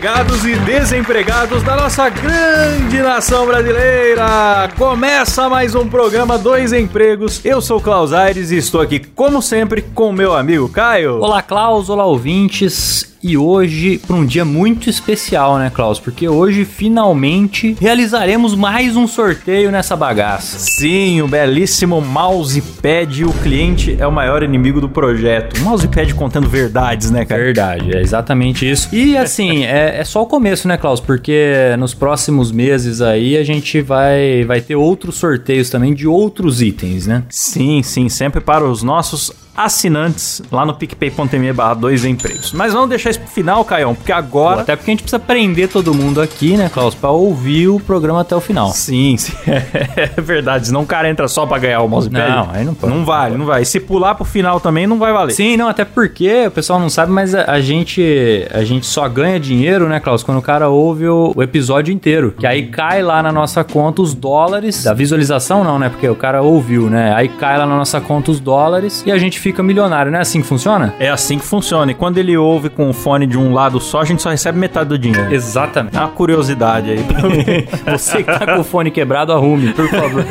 Empregados e desempregados da nossa grande nação brasileira! Começa mais um programa Dois Empregos. Eu sou Klaus Aires e estou aqui, como sempre, com meu amigo Caio. Olá, Klaus, olá, ouvintes. E hoje, para um dia muito especial, né, Klaus? Porque hoje, finalmente, realizaremos mais um sorteio nessa bagaça. Sim, o belíssimo mousepad. O cliente é o maior inimigo do projeto. O mousepad contando verdades, né, cara? Verdade, é exatamente isso. E assim, é, é só o começo, né, Klaus? Porque nos próximos meses aí a gente vai, vai ter outros sorteios também de outros itens, né? Sim, sim, sempre para os nossos assinantes lá no picpay.me barra dois empregos. Mas vamos deixar isso pro final, Caião, porque agora... Até porque a gente precisa prender todo mundo aqui, né, Klaus, pra ouvir o programa até o final. Sim, sim. é verdade, senão o cara entra só pra ganhar o mousepad. Não, aí não pode. Não vale, não vai. E se pular pro final também, não vai valer. Sim, não, até porque o pessoal não sabe, mas a, a gente a gente só ganha dinheiro, né, Klaus, quando o cara ouve o, o episódio inteiro. Que aí cai lá na nossa conta os dólares. Da visualização, não, né? Porque o cara ouviu, né? Aí cai lá na nossa conta os dólares e a gente fica milionário, não é assim que funciona? É assim que funciona. E quando ele ouve com o fone de um lado só, a gente só recebe metade do dinheiro. Exatamente. É uma curiosidade aí. Você que tá com o fone quebrado, arrume, por favor.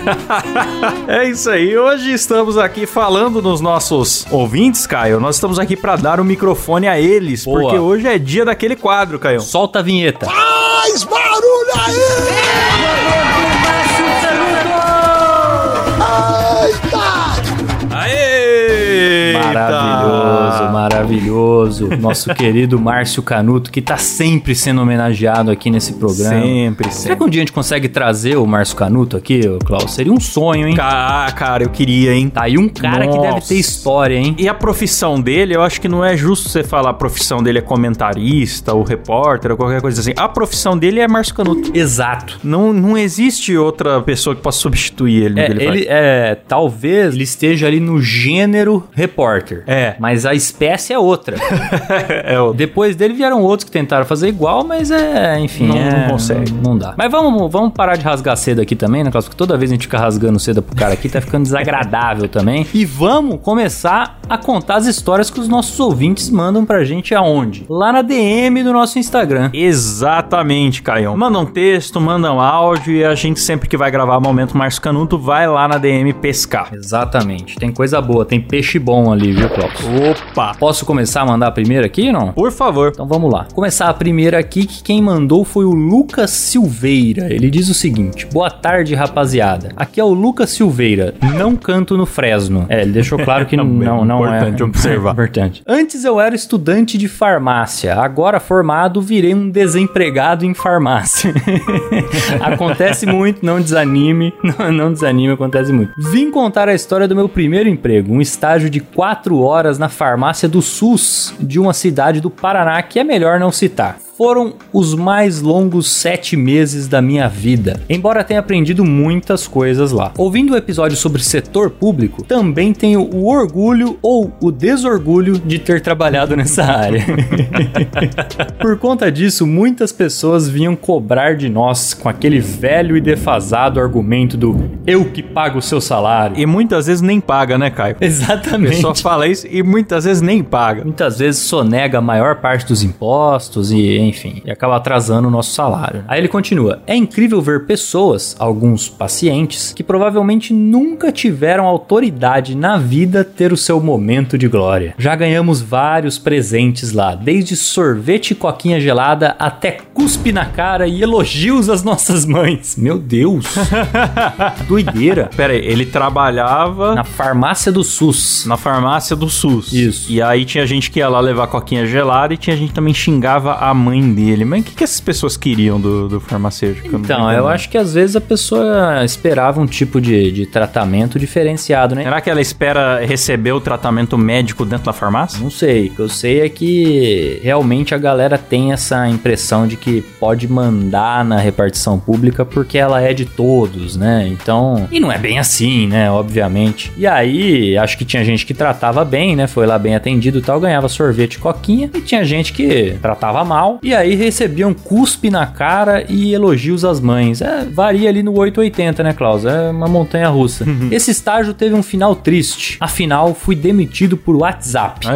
é isso aí. Hoje estamos aqui falando dos nossos ouvintes, Caio. Nós estamos aqui para dar o microfone a eles, Boa. porque hoje é dia daquele quadro, Caio. Solta a vinheta. Faz barulho aí! Да. Maravilhoso. Nosso querido Márcio Canuto, que tá sempre sendo homenageado aqui nesse programa. Sempre, Será sempre. que um dia a gente consegue trazer o Márcio Canuto aqui, Klaus? Seria um sonho, hein? Ah, cara, eu queria, hein? Tá aí um cara que deve Nossa. ter história, hein? E a profissão dele, eu acho que não é justo você falar a profissão dele é comentarista ou repórter ou qualquer coisa assim. A profissão dele é Márcio Canuto. Exato. Não, não existe outra pessoa que possa substituir ele É, ele, ele, é, talvez ele esteja ali no gênero repórter. É. Mas a espécie é outra. é o Depois dele vieram outros que tentaram fazer igual, mas é, enfim. Não- é, não consegue. Não, não dá. Mas vamos, vamos parar de rasgar seda aqui também, né, Klaus? Porque toda vez a gente fica rasgando seda pro cara aqui, tá ficando desagradável também. E vamos começar a contar as histórias que os nossos ouvintes mandam pra gente aonde? Lá na DM do nosso Instagram. Exatamente, Caião. Manda um texto, manda um áudio e a gente sempre que vai gravar Momento Márcio Canuto vai lá na DM pescar. Exatamente. Tem coisa boa, tem peixe bom ali, viu, Klaus? Opa! Posso começar a mandar a primeira aqui, não? Por favor. Então vamos lá. Começar a primeira aqui, que quem mandou foi o Lucas Silveira. Ele diz o seguinte: Boa tarde, rapaziada. Aqui é o Lucas Silveira. Não canto no Fresno. É, ele deixou claro que não, não é. Importante observar. Importante. Antes eu era estudante de farmácia. Agora formado, virei um desempregado em farmácia. acontece muito, não desanime. Não, não desanime, acontece muito. Vim contar a história do meu primeiro emprego. Um estágio de quatro horas na farmácia do SUS de uma cidade do Paraná que é melhor não citar. Foram os mais longos sete meses da minha vida, embora tenha aprendido muitas coisas lá. Ouvindo o episódio sobre setor público, também tenho o orgulho ou o desorgulho de ter trabalhado nessa área. Por conta disso, muitas pessoas vinham cobrar de nós com aquele velho e defasado argumento do eu que pago o seu salário. E muitas vezes nem paga, né, Caio? Exatamente. pessoa fala isso e muitas vezes nem paga. Muitas vezes sonega a maior parte dos impostos e, enfim, e acaba atrasando o nosso salário. Aí ele continua: É incrível ver pessoas, alguns pacientes, que provavelmente nunca tiveram autoridade na vida ter o seu momento de glória. Já ganhamos vários presentes lá, desde sorvete e coquinha gelada até cuspe na cara e elogios às nossas mães. Meu Deus! Doideira! Pera aí, ele trabalhava Na farmácia do SUS. na farmácia do SUS. Isso. E aí tinha gente que ia lá levar coquinha gelada e tinha gente que também xingava a mãe dele. Mas o que, que essas pessoas queriam do, do farmacêutico? Então, eu acho que às vezes a pessoa esperava um tipo de, de tratamento diferenciado, né? Será que ela espera receber o tratamento médico dentro da farmácia? Não sei. O que eu sei é que realmente a galera tem essa impressão de que pode mandar na repartição pública porque ela é de todos, né? Então. E não é bem assim, né? Obviamente. E aí, acho que tinha gente que tratava bem, né? Foi lá bem atendido e tal, ganhava sorvete e coquinha. E tinha gente que tratava mal. E aí recebiam cuspe na cara e elogios às mães. É, varia ali no 880, né, Klaus? É uma montanha russa. Esse estágio teve um final triste. Afinal, fui demitido por WhatsApp.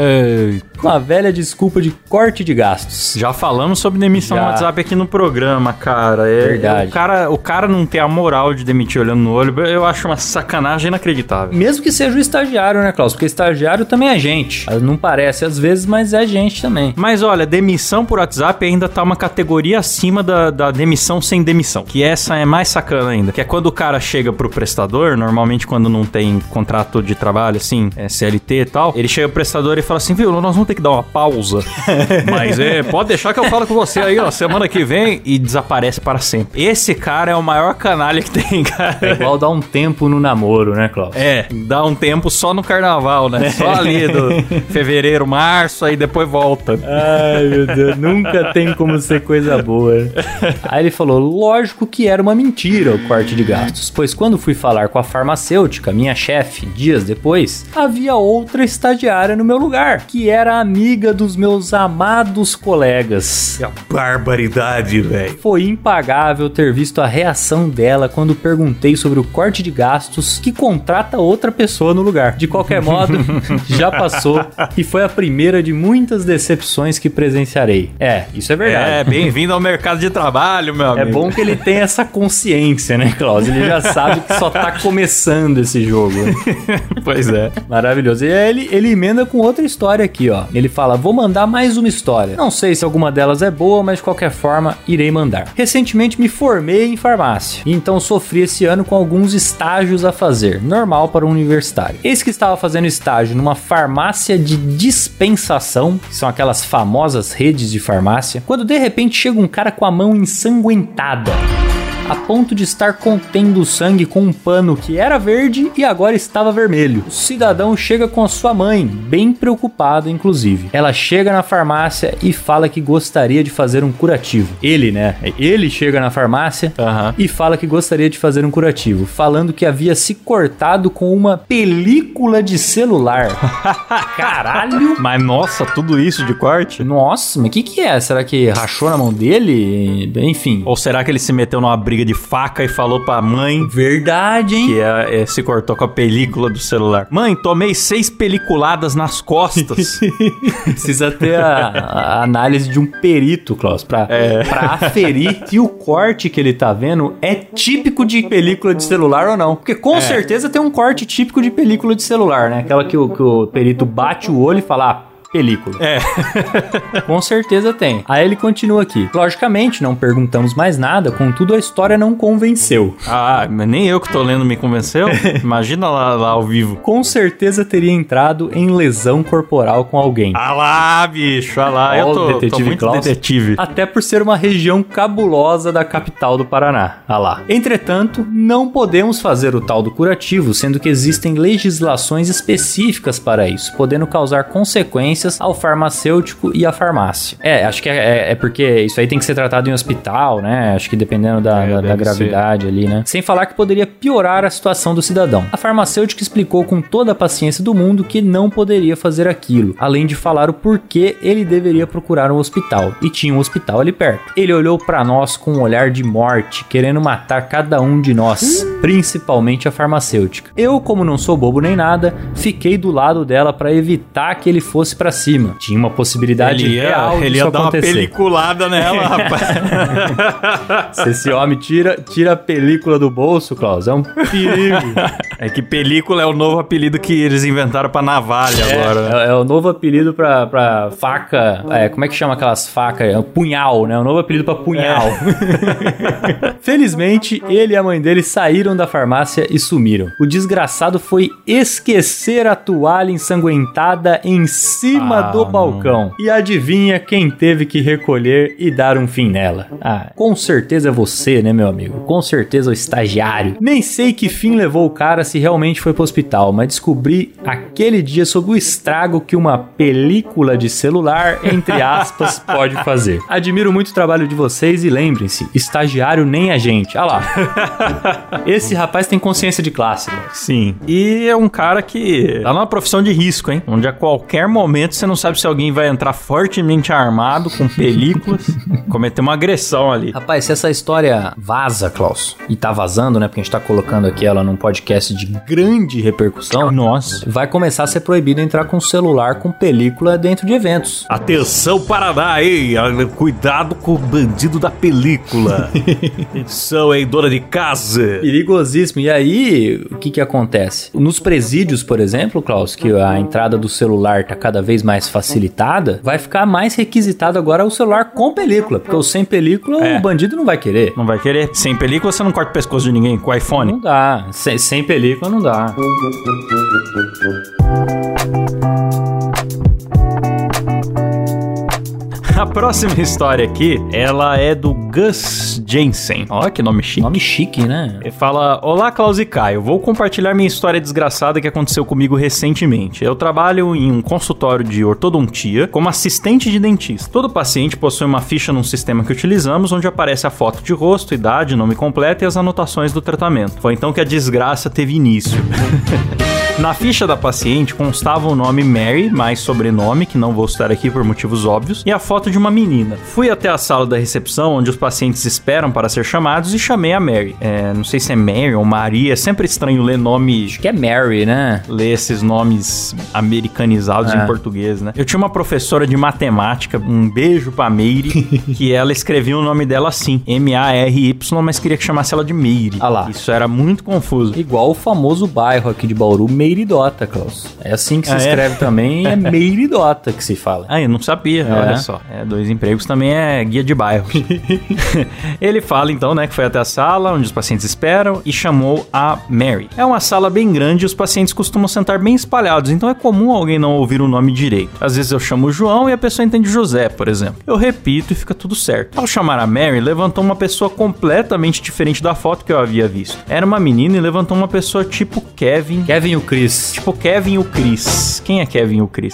Com a velha desculpa de corte de gastos. já falamos sobre demissão Já. no WhatsApp aqui no programa, cara. É, Verdade. O cara, o cara não ter a moral de demitir olhando no olho, eu acho uma sacanagem inacreditável. Mesmo que seja o estagiário, né, Klaus? Porque estagiário também é gente. Não parece às vezes, mas é gente também. Mas olha, demissão por WhatsApp ainda tá uma categoria acima da, da demissão sem demissão. Que essa é mais sacana ainda. Que é quando o cara chega pro prestador, normalmente quando não tem contrato de trabalho, assim, é CLT e tal, ele chega pro prestador e fala assim, viu, nós vamos ter que dar uma pausa. Mas é, pode deixar que eu falo com você aí, ó, semana que vem, e desaparece para sempre. Esse cara é o maior canalha que tem, cara. É igual dar um tempo no namoro, né, Klaus? É, dá um tempo só no carnaval, né? Só ali do fevereiro, março, aí depois volta. Ai, meu Deus, nunca tem como ser coisa boa. Aí ele falou: lógico que era uma mentira o corte de gastos, pois quando fui falar com a farmacêutica, minha chefe, dias depois, havia outra estagiária no meu lugar, que era amiga dos meus amados colegas. Que barbaridade, velho. Foi impagável ter visto a reação dela quando perguntei sobre o corte de gastos que contrata outra pessoa no lugar. De qualquer modo, já passou e foi a primeira de muitas decepções que presenciarei. É, isso é verdade. É, bem-vindo ao mercado de trabalho, meu É amigo. bom que ele tem essa consciência, né, Klaus? Ele já sabe que só tá começando esse jogo. Pois é. Maravilhoso. E aí ele, ele emenda com outra história aqui, ó. Ele fala: Vou mandar mais uma história. Não sei se alguma delas é boa, mas de qualquer forma, irei mandar. Recentemente me formei em farmácia, e então sofri esse ano com alguns estágios a fazer, normal para um universitário. Eis que estava fazendo estágio numa farmácia de dispensação, que são aquelas famosas redes de farmácia, quando de repente chega um cara com a mão ensanguentada a ponto de estar contendo o sangue com um pano que era verde e agora estava vermelho. O cidadão chega com a sua mãe, bem preocupada inclusive. Ela chega na farmácia e fala que gostaria de fazer um curativo. Ele, né? Ele chega na farmácia Aham. e fala que gostaria de fazer um curativo, falando que havia se cortado com uma película de celular. Caralho! Mas nossa, tudo isso de corte? Nossa, mas o que que é? Será que rachou na mão dele? Enfim. Ou será que ele se meteu numa briga de faca e falou pra mãe Verdade, hein? que é, é, se cortou com a película do celular? Mãe, tomei seis peliculadas nas costas. Precisa ter a, a análise de um perito, Klaus, pra, pra aferir se o corte que ele tá vendo é típico de película de celular ou não. Porque com certeza tem um corte típico de película de celular, né? Aquela que o, que o perito bate o olho e fala, ah, película. É. Com certeza tem. Aí ele continua aqui. Logicamente, não perguntamos mais nada, contudo a história não convenceu. Ah, mas nem eu que tô lendo me convenceu. Imagina lá, lá ao vivo. Com certeza teria entrado em lesão corporal com alguém. Ah lá, bicho, ah lá. Eu tô, tô detetive muito Klaus. detetive. Até por ser uma região cabulosa da capital do Paraná. Ah lá. Entretanto, não podemos fazer o tal do curativo, sendo que existem legislações específicas para isso, podendo causar consequências ao farmacêutico e à farmácia. É, acho que é, é- é porque isso aí tem que ser tratado em hospital, né? Acho que dependendo da, É, da- da gravidade ali, né? Sem falar que poderia piorar a situação do cidadão. A farmacêutica explicou com toda a paciência do mundo que não poderia fazer aquilo, além de falar o porquê ele deveria procurar um hospital. E tinha um hospital ali perto. Ele olhou pra nós com um olhar de morte, querendo matar cada um de nós, principalmente a farmacêutica. Eu, como não sou bobo nem nada, fiquei do lado dela pra evitar que ele fosse pra cima. Tinha uma possibilidade Ele ia, real ele ia dar uma acontecer. peliculada nela, rapaz. Se esse homem tira, tira a película do bolso, Klaus, é um perigo. é que película é o novo apelido que eles inventaram pra navalha agora, né? É, é o novo apelido pra, pra faca. é, como é que chama aquelas facas? É punhal, né? O novo apelido pra punhal. Felizmente, ele e a mãe dele saíram da farmácia e sumiram. O desgraçado foi esquecer a toalha ensanguentada em cima cima Ah, do não. balcão. E adivinha quem teve que recolher e dar um fim nela? Ah, com certeza é você, né, meu amigo? Com certeza o estagiário. Nem sei que fim levou o cara se realmente foi pro hospital, mas descobri aquele dia sobre o estrago que uma película de celular, entre aspas, pode fazer. Admiro muito o trabalho de vocês e lembrem-se, estagiário nem a gente. Ah lá. Esse rapaz tem consciência de classe, mano. Sim. E é um cara que tá numa profissão de risco, hein? Onde a qualquer momento você não sabe se alguém vai entrar fortemente armado, com películas, cometer uma agressão ali. Rapaz, se essa história vaza, Klaus, e tá vazando, né? Porque a gente tá colocando aqui ela num podcast de grande repercussão. Nossa. Vai começar a ser proibido entrar com celular com película dentro de eventos. Atenção, Paraná, hein? Cuidado com o bandido da película. Atenção, hein, dona de casa. Perigosíssimo. E aí, o que que acontece? Nos presídios, por exemplo, Klaus, que a entrada do celular tá cada vez mais facilitada, vai ficar mais requisitado agora o celular com película. Porque o sem película, É. o bandido não vai querer. Não vai querer? Sem película você não corta o pescoço de ninguém com o iPhone? Não dá. Sem, sem película não dá. A próxima história aqui, ela é do Gus Jensen. Olha que nome chique. Nome chique, né? Ele fala: Olá, Klaus e Caio. Vou compartilhar minha história desgraçada que aconteceu comigo recentemente. Eu trabalho em um consultório de ortodontia como assistente de dentista. Todo paciente possui uma ficha num sistema que utilizamos onde aparece a foto de rosto, idade, nome completo e as anotações do tratamento. Foi então que a desgraça teve início. Na ficha da paciente constava o nome Mary, mais sobrenome, que não vou citar aqui por motivos óbvios, e a foto de uma menina. Fui até a sala da recepção, onde os pacientes esperam para ser chamados, e chamei a Mary. É, não sei se é Mary ou Maria, é sempre estranho ler nome. Acho que é Mary, né? Ler esses nomes americanizados É. em português, né? Eu tinha uma professora de matemática, um beijo pra Meire, que ela escrevia o nome dela assim, M-A-R-Y, mas queria que chamasse ela de Meire. Ah lá. Isso era muito confuso. Igual o famoso bairro aqui de Bauru, Meiridota, Klaus. É assim que se Ah, é? escreve também, é Meiridota que se fala. Ah, eu não sabia, É. olha só. É, dois empregos também é guia de bairro. Ele fala então, né, que foi até a sala onde os pacientes esperam e chamou a Mary. É uma sala bem grande e os pacientes costumam sentar bem espalhados, então é comum alguém não ouvir o nome direito. Às vezes eu chamo João e a pessoa entende José, por exemplo. Eu repito e fica tudo certo. Ao chamar a Mary, levantou uma pessoa completamente diferente da foto que eu havia visto. Era uma menina e levantou uma pessoa tipo Kevin. Kevin o Chris. Tipo Kevin e o Chris. Quem é Kevin e o Chris?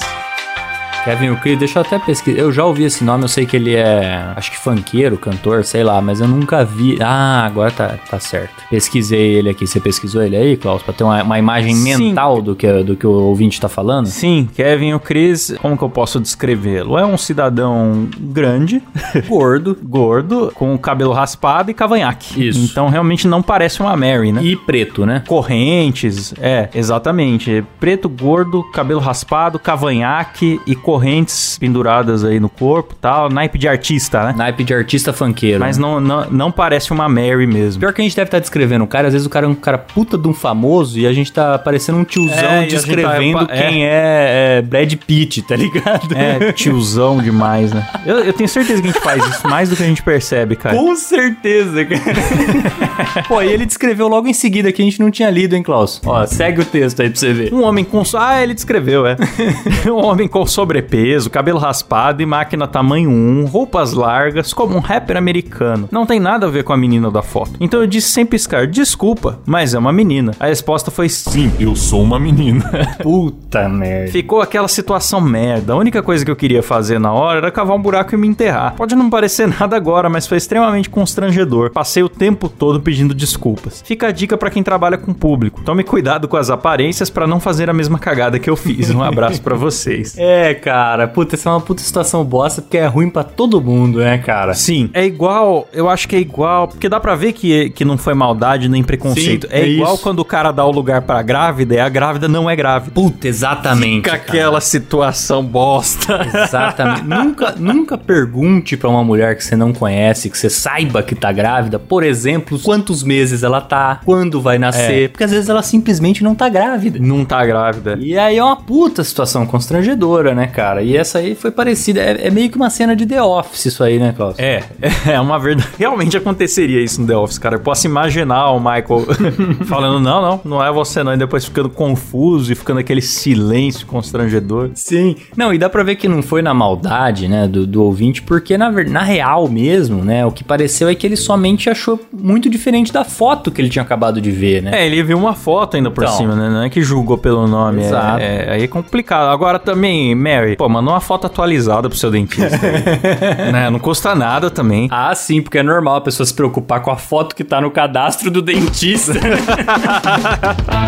Kevin e o Chris, deixa eu até pesquisar. Eu já ouvi esse nome, eu sei que ele é, acho que funkeiro, cantor, sei lá, mas eu nunca vi. Ah, agora tá, tá certo. Pesquisei ele aqui. Você pesquisou ele aí, Klaus, pra ter uma, uma imagem Sim. mental do que, do que o ouvinte tá falando? Sim, Kevin o Chris, como que eu posso descrevê-lo? É um cidadão grande, Gordo. gordo, com cabelo raspado e cavanhaque. Isso. Então realmente não parece uma Mary, né? E preto, né? Correntes, é, exatamente. Preto, gordo, cabelo raspado, cavanhaque e correntes penduradas aí no corpo tal. Naipe de artista, né? Naipe de artista funkeiro. Mas né? não, não, não parece uma Mary mesmo. Pior que a gente deve estar descrevendo o cara, às vezes o cara é um cara puta de um famoso e a gente tá parecendo um tiozão É, gente descrevendo tá- quem é, é Brad Pitt, tá ligado? É, tiozão demais, né? Eu, eu tenho certeza que a gente faz isso mais do que a gente percebe, cara. Com certeza, cara. Pô, e ele descreveu logo em seguida que a gente não tinha lido, hein, Klaus? Ó, segue o texto aí pra você ver. Um homem com. Ah, ele descreveu, é. um homem com sobrepeso, cabelo raspado e máquina tamanho 1, roupas largas, como um rapper americano. Não tem nada a ver com a menina da foto. Então eu disse sem piscar: desculpa, mas é uma menina. A resposta foi sim, eu sou uma menina. Puta merda. Ficou aquela situação merda. A única coisa que eu queria fazer na hora era cavar um buraco e me enterrar. Pode não parecer nada agora, mas foi extremamente constrangedor. Passei o tempo todo pedindo desculpas. Fica a dica pra quem trabalha com público. Tome cuidado com as aparências pra não fazer a mesma cagada que eu fiz. Um abraço pra vocês. É, cara, puta, essa é uma puta situação bosta porque é ruim pra todo mundo, né, cara? Sim, é igual, eu acho que é igual, porque dá pra ver que, que não foi maldade nem preconceito. Sim, é, é igual isso. quando o cara dá o lugar pra grávida e a grávida não é grávida. Puta, exatamente. Fica cara. aquela situação bosta. Exatamente. nunca, nunca pergunte pra uma mulher que você não conhece, que você saiba que tá grávida, por exemplo, quantos meses ela tá, quando vai nascer, porque às vezes ela simplesmente não tá grávida. não tá grávida. E aí é uma puta situação constrangedora, né, cara? E essa aí foi parecida. É, é meio que uma cena de The Office isso aí, né, Klaus? É, é uma verdade. Realmente aconteceria isso no The Office, cara. Eu posso imaginar o Michael falando, não, não, não é você não. E depois ficando confuso e ficando aquele silêncio constrangedor. Sim. Não, e dá pra ver que não foi na maldade, né, do, do ouvinte, porque na, na real mesmo, né, o que pareceu é que ele somente achou muito diferente da foto que ele tinha acabado de ver, né? É, ele viu uma foto ainda por Então. cima, né? Não é que julgou pelo nome. é- Exato. É, aí é complicado. Agora também, Mary, pô, mandou uma foto atualizada pro seu dentista. aí. né? Não custa nada também. Ah, sim, porque é normal a pessoa se preocupar com a foto que tá no cadastro do dentista.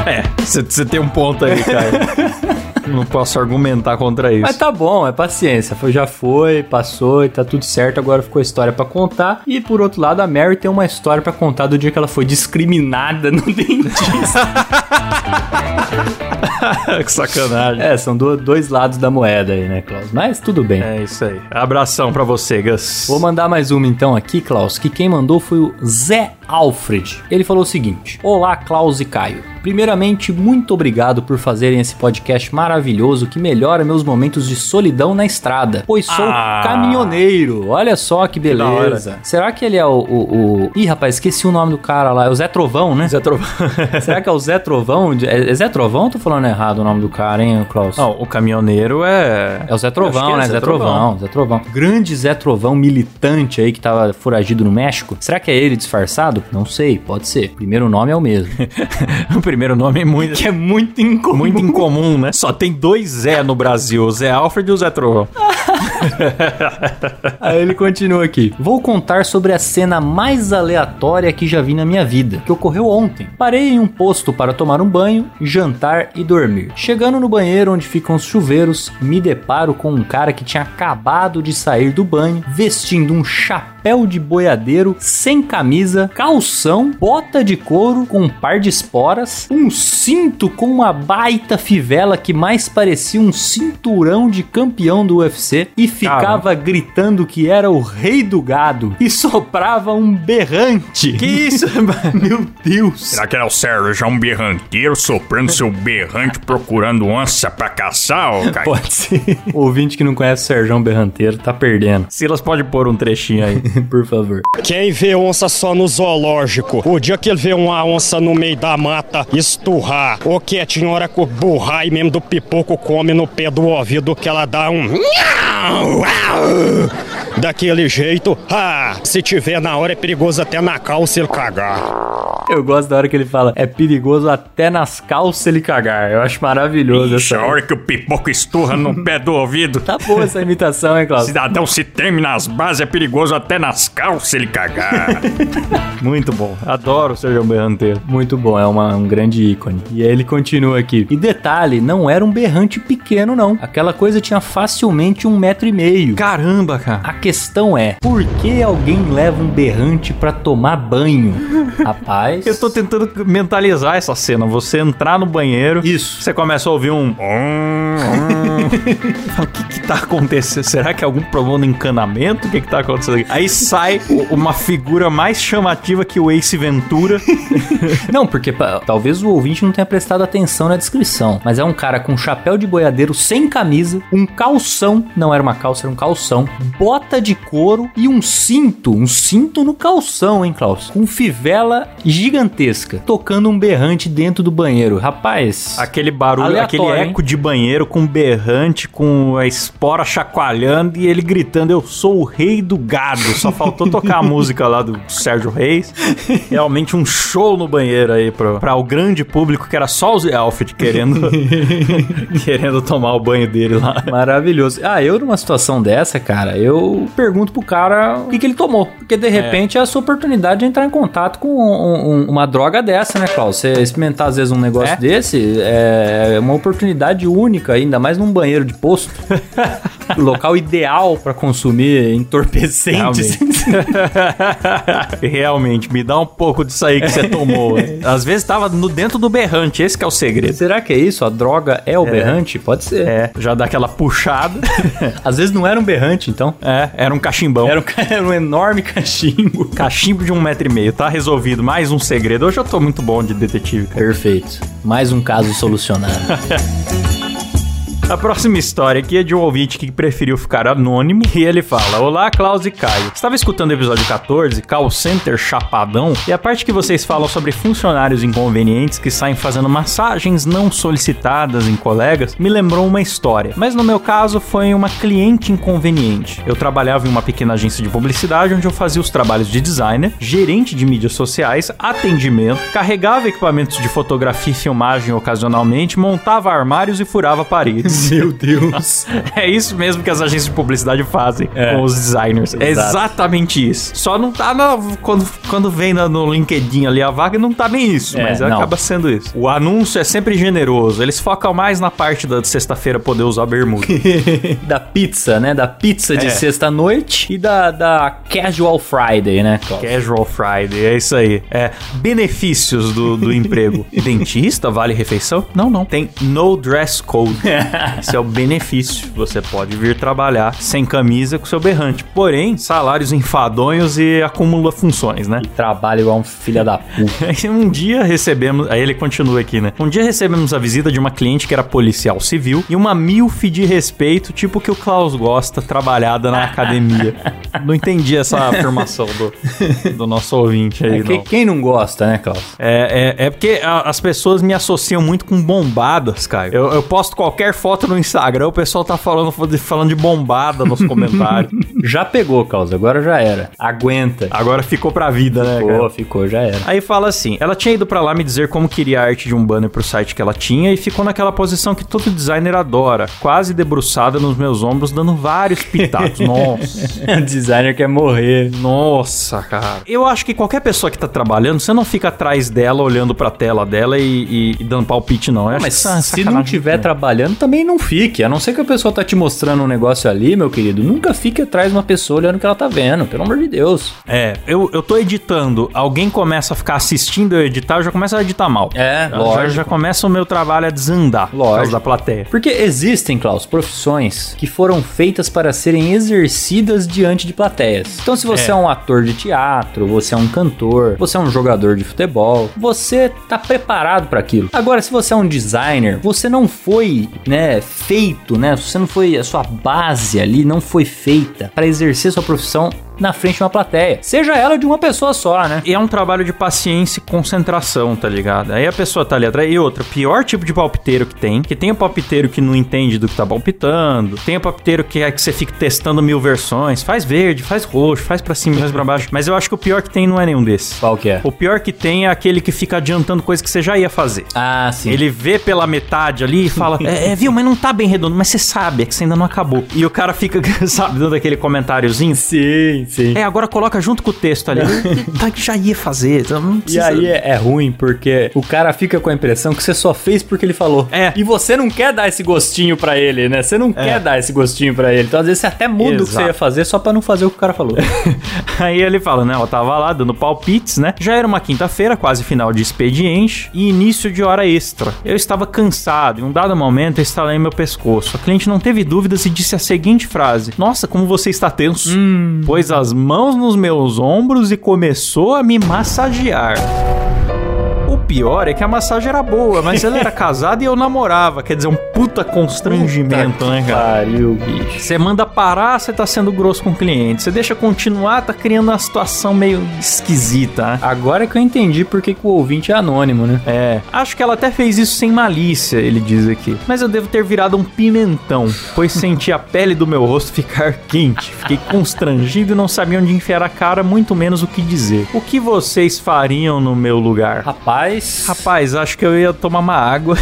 É, você tem um ponto aí, cara. Não posso argumentar contra isso. Mas tá bom, é paciência. Foi, já foi, passou e tá tudo certo. Agora ficou a história pra contar. E por outro lado, a Mary tem uma história pra contar do dia que ela foi discriminada no dentista. que sacanagem. é, são do- dois lados da moeda aí, né, Klaus? Mas tudo bem. É isso aí. Abração pra você, Gus. Vou mandar mais uma então aqui, Klaus, que quem mandou foi o Zé Alfred. Ele falou o seguinte: Olá, Klaus e Caio. Primeiramente, muito obrigado por fazerem esse podcast maravilhoso que melhora meus momentos de solidão na estrada, pois sou Ah. caminhoneiro. Olha só que beleza. Será que ele é o, o, o- Ih, rapaz, esqueci o nome do cara lá. É o Zé Trovão, né? Zé Trovão. Será que é o Zé Trovão? É, é Zé Trovão ou tô falando errado o nome do cara, hein, Klaus? Não, o caminhoneiro é. É o Zé Trovão, que é né? Zé, Trovão. Zé Trovão. Grande Zé Trovão militante aí que tava foragido no México. Será que é ele disfarçado? Não sei, pode ser. Primeiro nome é o mesmo. o primeiro nome é muito. que é muito incomum. Muito incomum, né? Só tem dois Zé no Brasil, o Zé Alfred e o Zé Trovão. Aí ele continua aqui. Vou contar sobre a cena mais aleatória que já vi na minha vida, que ocorreu ontem. Parei em um posto para tomar um banho, jantar e dormir. Chegando no banheiro onde ficam os chuveiros, me deparo com um cara que tinha acabado de sair do banho, vestindo um chapéu de boiadeiro, sem camisa, calção, bota de couro com um par de esporas, um cinto com uma baita fivela que mais parecia um cinturão de campeão do UFC e ficava gritando que era o rei do gado e soprava um berrante. Que isso? Meu Deus! Será que era o Sérgio um berranteiro soprando seu berrante procurando onça pra caçar? Pode ser. Ouvinte que não conhece o Serjão Berranteiro tá perdendo. Silas pode pôr um trechinho aí. Por favor. Quem vê onça só no zoológico, o dia que ele vê uma onça no meio da mata esturrar, ou que a senhora com burrar e mesmo do pipoco come no pé do ouvido que ela dá um. Daquele jeito, ah, se tiver na hora é perigoso até na calça ele cagar. Eu gosto da hora que ele fala, é perigoso até nas calças ele cagar. Eu acho maravilhoso Ixi, essa a hora que o pipoco esturra no pé do ouvido. Tá boa essa imitação, hein, Klaus? Cidadão se treme nas bases, é perigoso até nas calças ele cagar. Muito bom. Adoro o Sérgio Berranteiro. Muito bom, é uma- um grande ícone. E aí ele continua aqui. E detalhe, não era um berrante pequeno, não. Aquela coisa tinha facilmente um metro e meio. Caramba, cara. A questão é, por que alguém leva um berrante pra tomar banho? Rapaz... Eu tô tentando mentalizar essa cena. Você entrar no banheiro. Isso. Você começa a ouvir um. o que que tá acontecendo? Será que é algum problema no encanamento? O que que tá acontecendo aqui? Aí sai uma figura mais chamativa que o Ace Ventura. Não, porque pa- talvez o ouvinte não tenha prestado atenção na descrição, mas é um cara com chapéu de boiadeiro sem camisa, um calção, não era uma calça, era um calção, bota de couro e um cinto, um cinto no calção, hein, Klaus? Com fivela gigantesca, tocando um berrante dentro do banheiro. Rapaz, Aquele barulho, aquele hein? eco de banheiro com berrante, com a espora chacoalhando e ele gritando: Eu sou o rei do gado. Só faltou tocar a música lá do Sérgio Reis. Realmente um show no banheiro aí pra, pra o grande público que era só o Zé Alfred querendo, querendo tomar o banho dele lá. Maravilhoso. Ah, eu numa situação dessa, cara, eu pergunto pro cara o que, que ele tomou. Porque de repente é a sua oportunidade de entrar em contato com um- um- uma droga dessa, né, Klaus? Você experimentar às vezes um negócio É? desse é uma oportunidade única, ainda mais num banheiro de posto. local ideal pra consumir entorpecentes. Realmente, me dá um pouco disso aí que você tomou. Às vezes tava no dentro do berrante, esse que é o segredo. Será que é isso? A droga é o berrante? Pode ser. É, já dá aquela puxada. Às vezes não era um berrante, então. É, era um cachimbão. Era um, era um enorme cachimbo. Cachimbo de um metro e meio, tá resolvido. Mais um segredo. Hoje eu tô muito bom de detetive, cara. Perfeito. Mais um caso solucionado. A próxima história aqui é de um ouvinte que preferiu ficar anônimo e ele fala: Olá, Klaus e Caio. Estava escutando o episódio 14, Call Center Chapadão, e a parte que vocês falam sobre funcionários inconvenientes que saem fazendo massagens não solicitadas em colegas me lembrou uma história. Mas no meu caso foi uma cliente inconveniente. Eu trabalhava em uma pequena agência de publicidade onde eu fazia os trabalhos de designer, gerente de mídias sociais, atendimento, carregava equipamentos de fotografia e filmagem ocasionalmente, montava armários e furava paredes. Meu Deus. É isso mesmo que as agências de publicidade fazem É. com os designers. É exatamente isso. Só não tá na- quando, quando vem na- no LinkedIn ali a vaga, não tá bem isso, É, mas não. acaba sendo isso. O anúncio é sempre generoso. Eles focam mais na parte da sexta-feira poder usar bermuda. da pizza, né? Da pizza de É. sexta-noite e da, da Casual Friday, né? Casual Friday, é isso aí. É, benefícios do, do emprego. Dentista, vale refeição? Não, não. Tem no dress code. Esse é o benefício. Você pode vir trabalhar sem camisa com seu berrante. Porém, salários enfadonhos e acumula funções, né? Trabalha igual um filho da puta. Um dia recebemos, aí ele continua aqui, né? Um dia recebemos a visita de uma cliente que era policial civil e uma milf de respeito, tipo que o Klaus gosta, trabalhada na academia. Não entendi essa afirmação do, do nosso ouvinte aí, É que- não. quem não gosta, né, Klaus? É, é, é porque a- as pessoas me associam muito com bombadas, Caio. Eu, eu posto qualquer foto no Instagram, o pessoal tá falando, falando de bombada nos comentários. Já pegou, Klaus, agora já era. Aguenta. Agora ficou pra vida, né, cara? Ficou, ficou, já era. Aí fala assim: ela tinha ido pra lá me dizer como queria a arte de um banner pro site que ela tinha e ficou naquela posição que todo designer adora, quase debruçada nos meus ombros, dando vários pitados. Nossa. designer quer morrer. Nossa, cara. Eu acho que qualquer pessoa que tá trabalhando, você não fica atrás dela, olhando pra tela dela e, e- e dando palpite, não. Eu acho Mas é se não tiver trabalhando, também não fique. A não ser que a pessoa tá te mostrando um negócio ali, meu querido. Nunca fique atrás de uma pessoa olhando o que ela tá vendo, pelo amor de Deus. É, eu, eu tô editando, alguém começa a ficar assistindo eu editar, eu já começo a editar mal. É, já, lógico. já começa o meu trabalho a desandar por causa Lógico. da plateia. Porque existem, Klaus, profissões que foram feitas para serem exercidas diante de plateias. Então, se você é. É. um ator de teatro, você é um cantor, você é um jogador de futebol, você tá preparado para aquilo. Agora, se você é um designer, você não foi, né, feito, né? Você não foi a sua base ali não foi feita para exercer sua profissão na frente de uma plateia. Seja ela de uma pessoa só, né? E é um trabalho de paciência e concentração, tá ligado? Aí a pessoa tá ali atrás. E outra, pior tipo de palpiteiro que tem. Que tem o palpiteiro que não entende do que tá palpitando. Tem o palpiteiro que é que você fica testando mil versões. Faz verde, faz roxo, faz pra cima, faz pra baixo. Mas eu acho que o pior que tem não é nenhum desses. Qual que é? O pior que tem é aquele que fica adiantando coisa que você já ia fazer. Ah, sim. Ele vê pela metade ali e fala: é, é, viu, mas não tá bem redondo, mas você sabe, é que você ainda não acabou. E o cara fica, sabe, dando aquele comentáriozinho. Sim, sim. É, agora coloca junto com o texto ali. tá que já ia fazer. então não E aí é, é ruim porque o cara fica com a impressão que você só fez porque ele falou. É. E você não quer dar esse gostinho pra ele, né? Você não quer dar esse gostinho pra ele. Então às vezes você até muda o que você Exato. ia fazer só pra não fazer o que o cara falou. Aí ele fala, né? Eu tava lá dando palpites, né? Já era uma quinta-feira, quase final de expediente e início de hora extra. Eu estava cansado. Em um dado momento, eu estalei meu pescoço. A cliente não teve dúvidas e disse a seguinte frase: Nossa, como você está tenso. Pôs as mãos nos meus ombros e começou a me massagear. O pior é que a massagem era boa, mas ela era casada e eu namorava. Quer dizer, um puta constrangimento, né, cara? Pariu, bicho. Você manda parar, você tá sendo grosso com o cliente. Você deixa continuar, tá criando uma situação meio esquisita, né? Agora que eu entendi por que, que o ouvinte é anônimo, né? É, acho que ela até fez isso sem malícia, ele diz aqui. Mas eu devo ter virado um pimentão, pois senti a pele do meu rosto ficar quente. Fiquei constrangido e não sabia onde enfiar a cara, muito menos o que dizer. O que vocês fariam no meu lugar? Rapaz, Rapaz, acho que eu ia tomar uma água.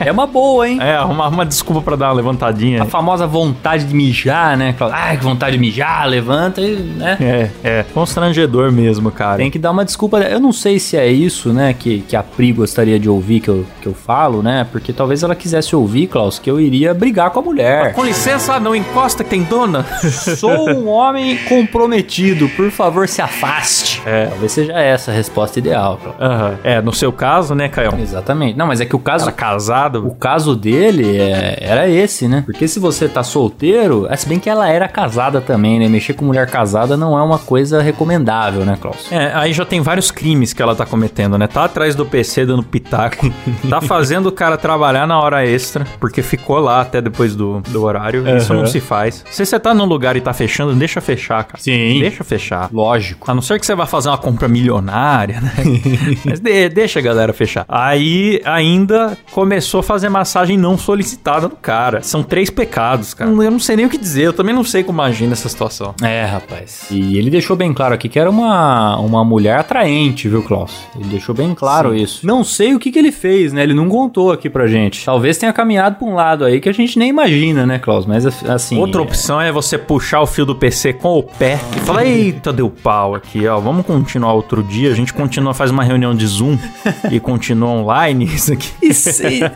é uma boa, hein? é, arrumar uma desculpa pra dar uma levantadinha. A famosa vontade de mijar, né? Ai, que vontade de mijar, levanta e, né? É, é. Constrangedor mesmo, cara. Tem que dar uma desculpa. Eu não sei se é isso, né, que, que a Pri gostaria de ouvir que eu, que eu falo, né? Porque talvez ela quisesse ouvir, Klaus, que eu iria brigar com a mulher. Com licença, não encosta que tem dona. Sou um homem comprometido, por favor, se afaste. É. Talvez seja essa a resposta ideal, Klaus. Aham. É, no seu caso, né, Caio? Exatamente. Não, mas é que o caso. Cara casado. O caso dele é- era esse, né? Porque se você tá solteiro, é, se bem que ela era casada também, né? Mexer com mulher casada não é uma coisa recomendável, né, Klaus? É, aí já tem vários crimes que ela tá cometendo, né? Tá atrás do PC dando pitaco, tá fazendo o cara trabalhar na hora extra, porque ficou lá até depois do, do horário. Isso Aham. não se faz. Se você tá num lugar e tá fechando, deixa fechar, cara. Sim. Deixa fechar. Lógico. A não ser que você vá fazer uma compra milionária, né? Mas de- deixa a galera fechar. Aí ainda começou a fazer massagem não solicitada no cara. São três pecados, cara. Eu não sei nem o que dizer. Eu também não sei como agir nessa situação. É, rapaz. E ele deixou bem claro aqui que era uma, uma mulher atraente, viu, Klaus? Ele deixou bem claro isso. Não sei o que, que ele fez, né? Ele não contou aqui pra gente. Talvez tenha caminhado pra um lado aí que a gente nem imagina, né, Klaus? Mas assim. Outra é- opção é você puxar o fio do PC com o pé e falar: Eita, deu pau aqui, ó. Vamos continuar outro dia. A gente continua, faz uma reunião de Zoom e continua online. Isso aqui.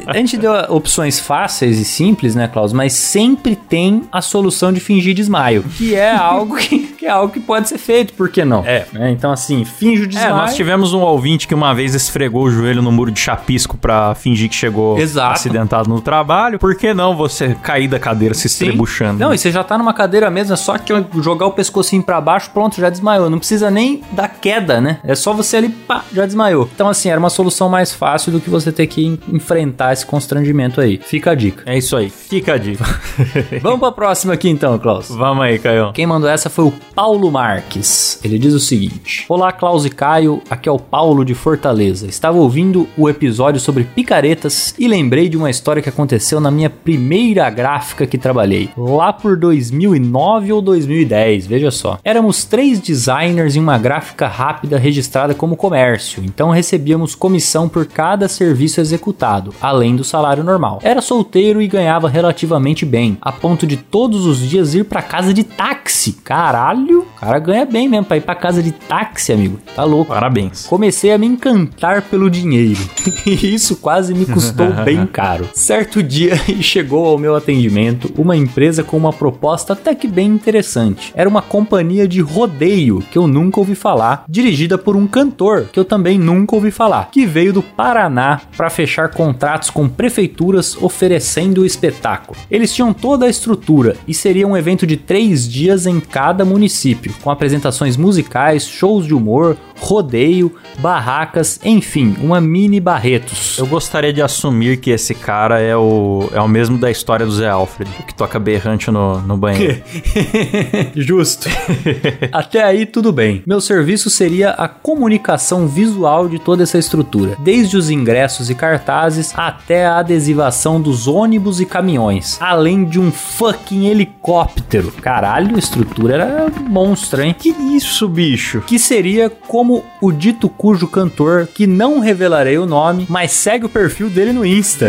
A gente deu opções fáceis e simples, né, Klaus? Mas sempre tem a solução de fingir desmaio, que é algo que, que é algo que pode ser feito, por que não? É. Né? Então, assim, finge o É, desmaio. nós tivemos um ouvinte que uma vez esfregou o joelho no muro de chapisco pra fingir que chegou Exato. acidentado no trabalho. Por que não você cair da cadeira se Sim. estrebuchando? Não, e você já tá numa cadeira mesmo, é só que jogar o pescocinho pra baixo, pronto, já desmaiou. Não precisa nem da queda, né? É só você ali, pá, já desmaiou. Então, assim, era uma solução mais fácil do que você ter que en- enfrentar esse constrangimento aí. Fica a dica. É isso aí. Fica a dica. Vamos pra próxima aqui então, Klaus. Vamos aí, Caio. Quem mandou essa foi o Paulo Marques. Ele diz o seguinte: Olá, Klaus e Caio, aqui é o Paulo de Fortaleza. Estava ouvindo o episódio sobre picaretas e lembrei de uma história que aconteceu na minha primeira gráfica que trabalhei, lá por 2009 ou 2010, veja só. Éramos três designers em uma gráfica rápida registrada como comércio, então recebíamos comissão por cada serviço executado, além do salário normal. Era solteiro e ganhava relativamente bem, a ponto de todos os dias ir pra casa de táxi. Caralho, cara ganha bem mesmo pra ir pra casa de táxi, amigo. Tá louco. Parabéns. Comecei a me encantar pelo dinheiro. E isso quase me custou bem caro. Certo dia chegou ao meu atendimento uma empresa com uma proposta até que bem interessante. Era uma companhia de rodeio que eu nunca ouvi falar, dirigida por um cantor que eu também nunca ouvi falar, que veio do Paraná para fechar contratos com prefeituras oferecendo o espetáculo. Eles tinham toda a estrutura e seria um evento de três dias em cada município, com apresentações musicais, shows de humor, rodeio, barracas, enfim, uma mini Barretos. Eu gostaria de assumir que esse cara é o, é o mesmo da história do Zé Alfred, o que toca berrante no, no banheiro. Justo. Até aí tudo bem. Meu serviço seria a comunicação visual de toda essa estrutura, desde os ingressos e cartazes até a adesivação dos ônibus e caminhões, além de um fucking helicóptero. Caralho, a estrutura era monstra, hein? que isso, bicho? que seria como o dito cujo cantor, que não revelarei o nome, mas segue o perfil dele no Insta.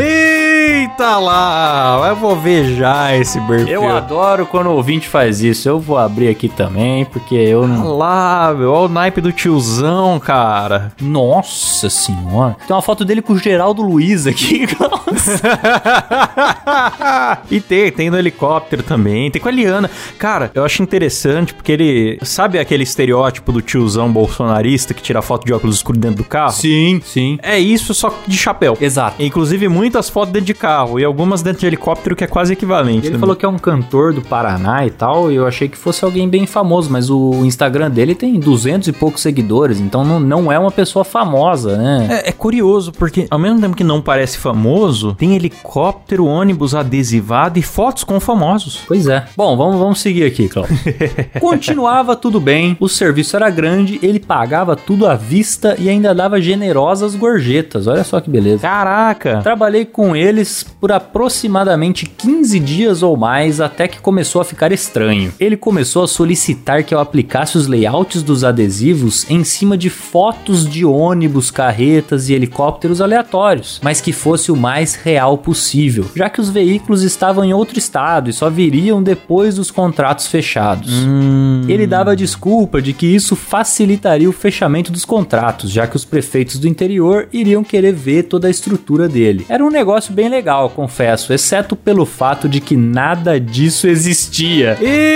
Eita lá! Eu vou ver já esse perfil. Eu adoro quando o ouvinte faz isso. Eu vou abrir aqui também, porque eu Olha não. lá, meu. Olha o naipe do tiozão, cara. Nossa senhora. Tem uma foto dele com o Geraldo Luiz aqui, e tem, tem no helicóptero também, tem com a Liana. Cara, eu acho interessante porque ele. Sabe aquele estereótipo do tiozão bolsonarista que tira foto de óculos escuros dentro do carro? Sim, sim. É isso, só de chapéu. Exato. Inclusive muitas fotos dentro de carro e algumas dentro de helicóptero que é quase equivalente. Ele né? falou que é um cantor do Paraná e tal, e eu achei que fosse alguém bem famoso, mas o Instagram dele tem 200 e poucos seguidores, então não, não é uma pessoa famosa, né? É, é curioso, porque ao mesmo tempo que não parece famoso, tem helicóptero, ônibus adesivado e fotos com famosos. Pois é. Bom, vamos, vamos seguir aqui, Cláudio. Continuava tudo bem, o serviço era grande, ele pagava tudo à vista e ainda dava generosas gorjetas. Olha só que beleza. Caraca! Trabalhei com eles por aproximadamente 15 dias ou mais até que começou a ficar estranho. Ele começou a solicitar que eu aplicasse os layouts dos adesivos em cima de fotos de ônibus, carretas e helicópteros aleatórios, mas que fosse o mais real possível, já que os veículos estavam em outro estado e só viriam depois dos contratos fechados. Ele dava desculpa de que isso facilitaria o fechamento dos contratos, já que os prefeitos do interior iriam querer ver toda a estrutura dele. Era um negócio bem legal, confesso, exceto pelo fato de que nada disso existia. Eita!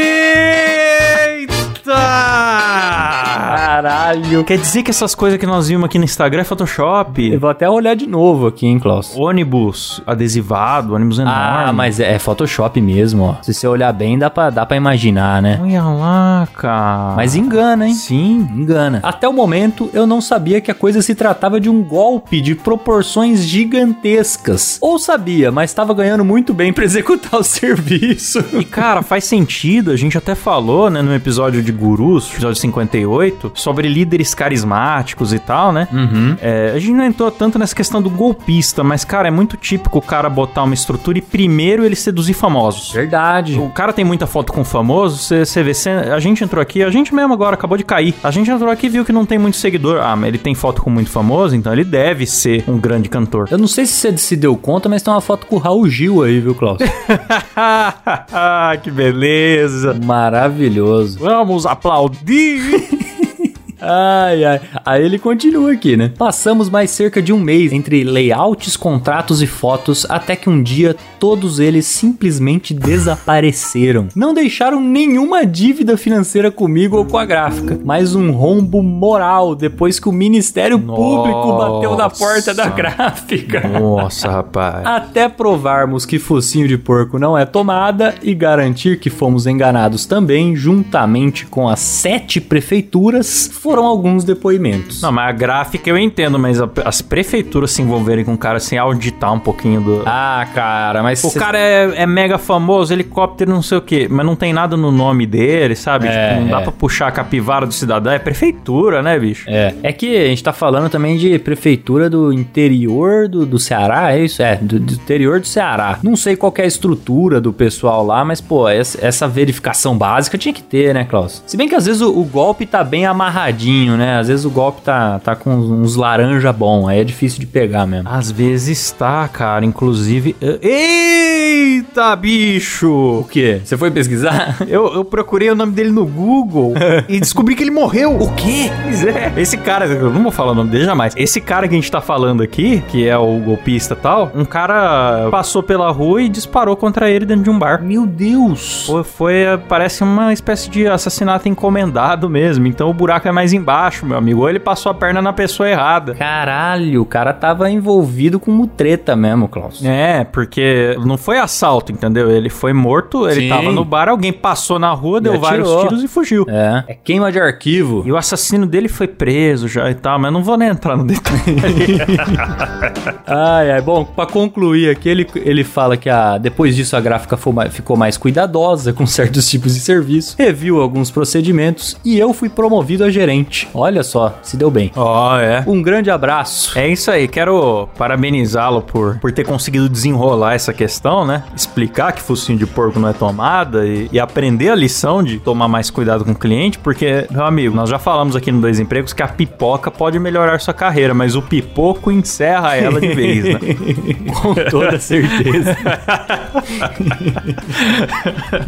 Caralho. Quer dizer que essas coisas que nós vimos aqui no Instagram é Eu Photoshop? vou até olhar de novo aqui, hein, Klaus. Ônibus adesivado, ônibus enorme. Ah, mas é, é Photoshop mesmo, ó. Se você olhar bem, dá pra, dá pra imaginar, né? Olha lá, cara. Mas engana, hein? Sim. Engana. Até o momento, eu não sabia que a coisa se tratava de um golpe de proporções gigantescas. Ou sabia, mas estava ganhando muito bem pra executar o serviço. E, cara, faz sentido. A gente até falou, né, no episódio de Gurus, episódio 58, sobre líderes carismáticos e tal, né? Uhum. É, a gente não entrou tanto nessa questão do golpista, mas, cara, é muito típico o cara botar uma estrutura e primeiro ele seduzir famosos. Verdade. O cara tem muita foto com famoso, você vê, cê- a gente entrou aqui, a gente mesmo agora acabou de cair. A gente entrou aqui e viu que não tem muito seguidor. Ah, mas ele tem foto com muito famoso, então ele deve ser um grande cantor. Eu não sei se você se deu conta, mas tem uma foto com o Raul Gil aí, viu, Klaus? ah, que beleza. Maravilhoso. Vamos aplaudir. Ai, ai. Aí ele continua aqui, né? Passamos mais cerca de um mês entre layouts, contratos e fotos, até que um dia todos eles simplesmente desapareceram. Não deixaram nenhuma dívida financeira comigo ou com a gráfica, mas um rombo moral depois que o Ministério Público bateu na porta da Nossa. gráfica. Nossa, rapaz. Até provarmos que focinho de porco não é tomada e garantir que fomos enganados também, juntamente com as sete prefeituras, foram alguns depoimentos. Não, mas a gráfica eu entendo, mas a- as prefeituras se envolverem com o cara sem auditar um pouquinho do. Ah, cara, mas o cê- cara é, é mega famoso, helicóptero, não sei o quê, mas não tem nada no nome dele, sabe? É, tipo, não dá é. pra puxar a capivara do cidadão. É prefeitura, né, bicho? É, é que a gente tá falando também de prefeitura do interior do, do Ceará, é isso? É, do, do interior do Ceará. Não sei qual que é a estrutura do pessoal lá, mas, pô, essa, essa verificação básica tinha que ter, né, Klaus? Se bem que às vezes o, o golpe tá bem amarradinho, né? Às vezes o golpe tá, tá com uns, laranja bom, aí é difícil de pegar mesmo. Às vezes tá, cara. Inclusive. Eita, O bicho! quê? Você foi pesquisar? Eu, eu procurei o nome dele no Google e descobri que ele morreu. O quê? Pois é. Esse cara, eu não vou falar o nome dele jamais. Esse cara que a gente tá falando aqui, que é o golpista e tal, um cara passou pela rua e disparou contra ele dentro de um bar. Meu Deus! Foi, foi, parece uma espécie de assassinato encomendado mesmo. Então o buraco é mais embaixo, meu amigo. Ou ele passou a perna na pessoa errada. Caralho, o cara tava envolvido com mutreta mesmo, Klaus. É, porque não foi assalto, entendeu? Ele foi morto, ele Sim. tava no bar, alguém passou na rua, deu vários tiros e fugiu. É, é queima de arquivo. E o assassino dele foi preso já e tal, mas não vou nem entrar no detalhe. Ai, ai, bom, pra concluir aqui, ele, ele fala que a, depois disso a gráfica ficou mais cuidadosa com certos tipos de serviço, reviu alguns procedimentos e eu fui promovido a gerente. Olha só, se deu bem. Ó, é. Um grande abraço. É isso aí, quero parabenizá-lo por, por ter conseguido desenrolar essa questão, né? Explicar que focinho de porco não é tomada e, e aprender a lição de tomar mais cuidado com o cliente, porque, meu amigo, nós já falamos aqui no Dois Empregos que a pipoca pode melhorar sua carreira, mas o pipoco encerra ela de vez, né? Com toda certeza.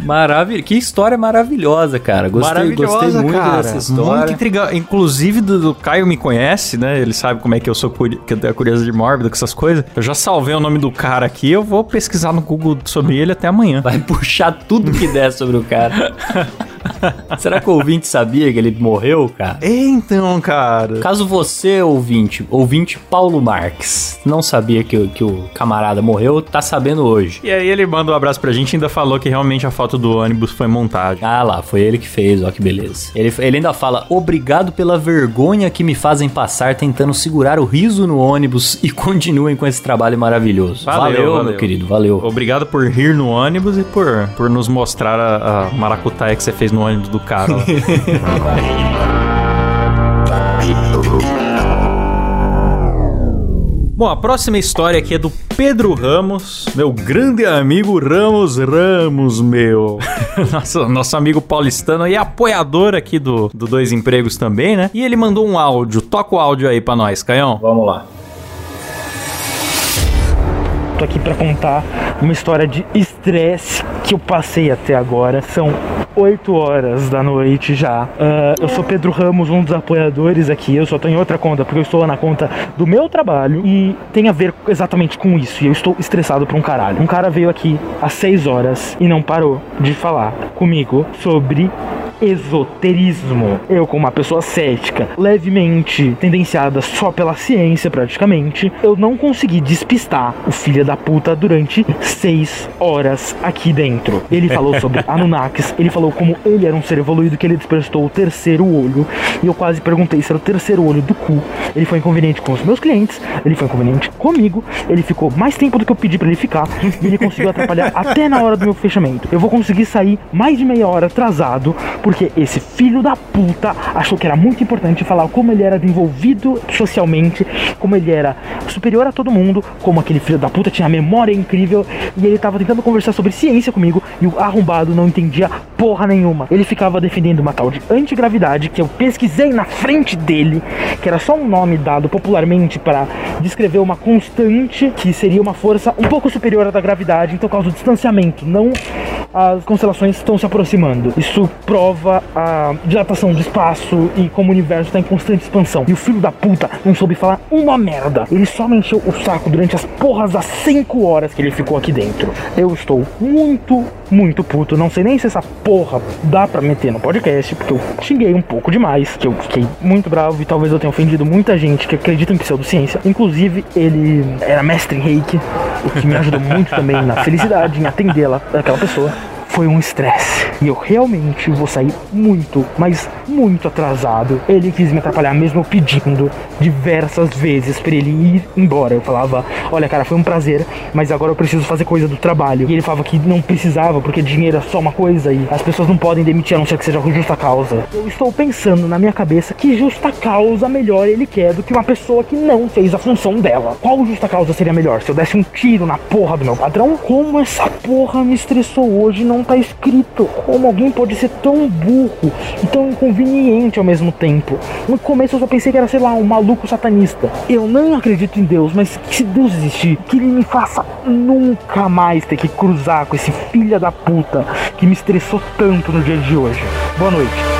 Maravilha. Que história maravilhosa, cara. Gostei, gostei muito dessa história. Muito intrigante. Inclusive, do, do Caio me conhece, né? Ele sabe como é que eu sou curi que eu tenho a curiosidade mórbida com essas coisas. Eu já salvei o nome do cara aqui, eu vou pesquisar no Google sobre ele até amanhã. Vai puxar tudo que der sobre o cara. Será que o ouvinte sabia que ele morreu, cara? Então, cara. Caso você, ouvinte, ouvinte Paulo Marques, não sabia que, o- que o camarada morreu, tá sabendo hoje. E aí ele manda um abraço pra gente e ainda falou que realmente a foto do ônibus foi montagem. Ah lá, foi ele que fez, ó que beleza. Ele, ele ainda fala: Obrigado pela vergonha que me fazem passar tentando segurar o riso no ônibus e continuem com esse trabalho maravilhoso. Valeu, valeu. meu querido, valeu. Obrigado por rir no ônibus e por, por nos mostrar a, a maracutaia que você fez no ônibus do cara. Bom, a próxima história aqui é do Pedro Ramos, meu grande amigo Ramos Ramos, meu. nosso, nosso amigo paulistano e apoiador aqui do, do Dois Empregos também, né? E ele mandou um áudio. Toca o áudio aí pra nós, Caião. Vamos lá. Tô aqui pra contar uma história de estresse que eu passei até agora. São 8 horas da noite já. Ah, eu sou Pedro Ramos, um dos apoiadores aqui. Eu só em outra conta porque eu estou na conta do meu trabalho e tem a ver exatamente com isso. E eu estou estressado pra um caralho. Um cara veio aqui às 6 horas e não parou de falar comigo sobre esoterismo. Eu, como uma pessoa cética, levemente tendenciada só pela ciência, praticamente, eu não consegui despistar o filho da puta durante seis horas aqui dentro. Ele falou sobre Anunnakis, ele falou como ele era um ser evoluído, que ele despertou o terceiro olho, e eu quase perguntei se era o terceiro olho do cu. Ele foi inconveniente com os meus clientes, ele foi inconveniente comigo, ele ficou mais tempo do que eu pedi pra ele ficar, e ele conseguiu atrapalhar até na hora do meu fechamento. Eu vou conseguir sair mais de meia hora atrasado, porque esse filho da puta achou que era muito importante falar como ele era desenvolvido socialmente, como ele era superior a todo mundo, como aquele filho da puta tinha memória incrível e ele tava tentando conversar sobre ciência comigo e o arrombado não entendia porra nenhuma. Ele ficava defendendo uma tal de antigravidade que eu pesquisei na frente dele, que era só um nome dado popularmente para descrever uma constante que seria uma força um pouco superior à da gravidade, então causa o distanciamento, não as constelações estão se aproximando. Isso prova a dilatação do espaço e como o universo está em constante expansão. E o filho da puta não soube falar uma merda. Ele só me encheu o saco durante as porras das 5 horas que ele ficou aqui dentro. Eu estou muito, muito puto. Não sei nem se essa porra dá pra meter no podcast, porque eu xinguei um pouco demais, que eu fiquei muito bravo e talvez eu tenha ofendido muita gente que acredita em pseudociência. Inclusive, ele era mestre em reiki, o que me ajudou muito também na felicidade, em atendê-la, aquela pessoa foi um estresse. E eu realmente vou sair muito, mas muito atrasado. Ele quis me atrapalhar mesmo pedindo diversas vezes pra ele ir embora. Eu falava, olha cara, foi um prazer, mas agora eu preciso fazer coisa do trabalho. E ele falava que não precisava, porque dinheiro é só uma coisa e as pessoas não podem demitir a não ser que seja com justa causa. Eu estou pensando na minha cabeça que justa causa melhor ele quer do que uma pessoa que não fez a função dela. Qual justa causa seria melhor? Se eu desse um tiro na porra do meu patrão? Como essa porra me estressou hoje não tá escrito. Como alguém pode ser tão burro e tão inconveniente ao mesmo tempo? No começo eu só pensei que era, sei lá, um maluco satanista. Eu não acredito em Deus, mas se Deus existir, que ele me faça nunca mais ter que cruzar com esse filho da puta que me estressou tanto no dia de hoje. Boa noite.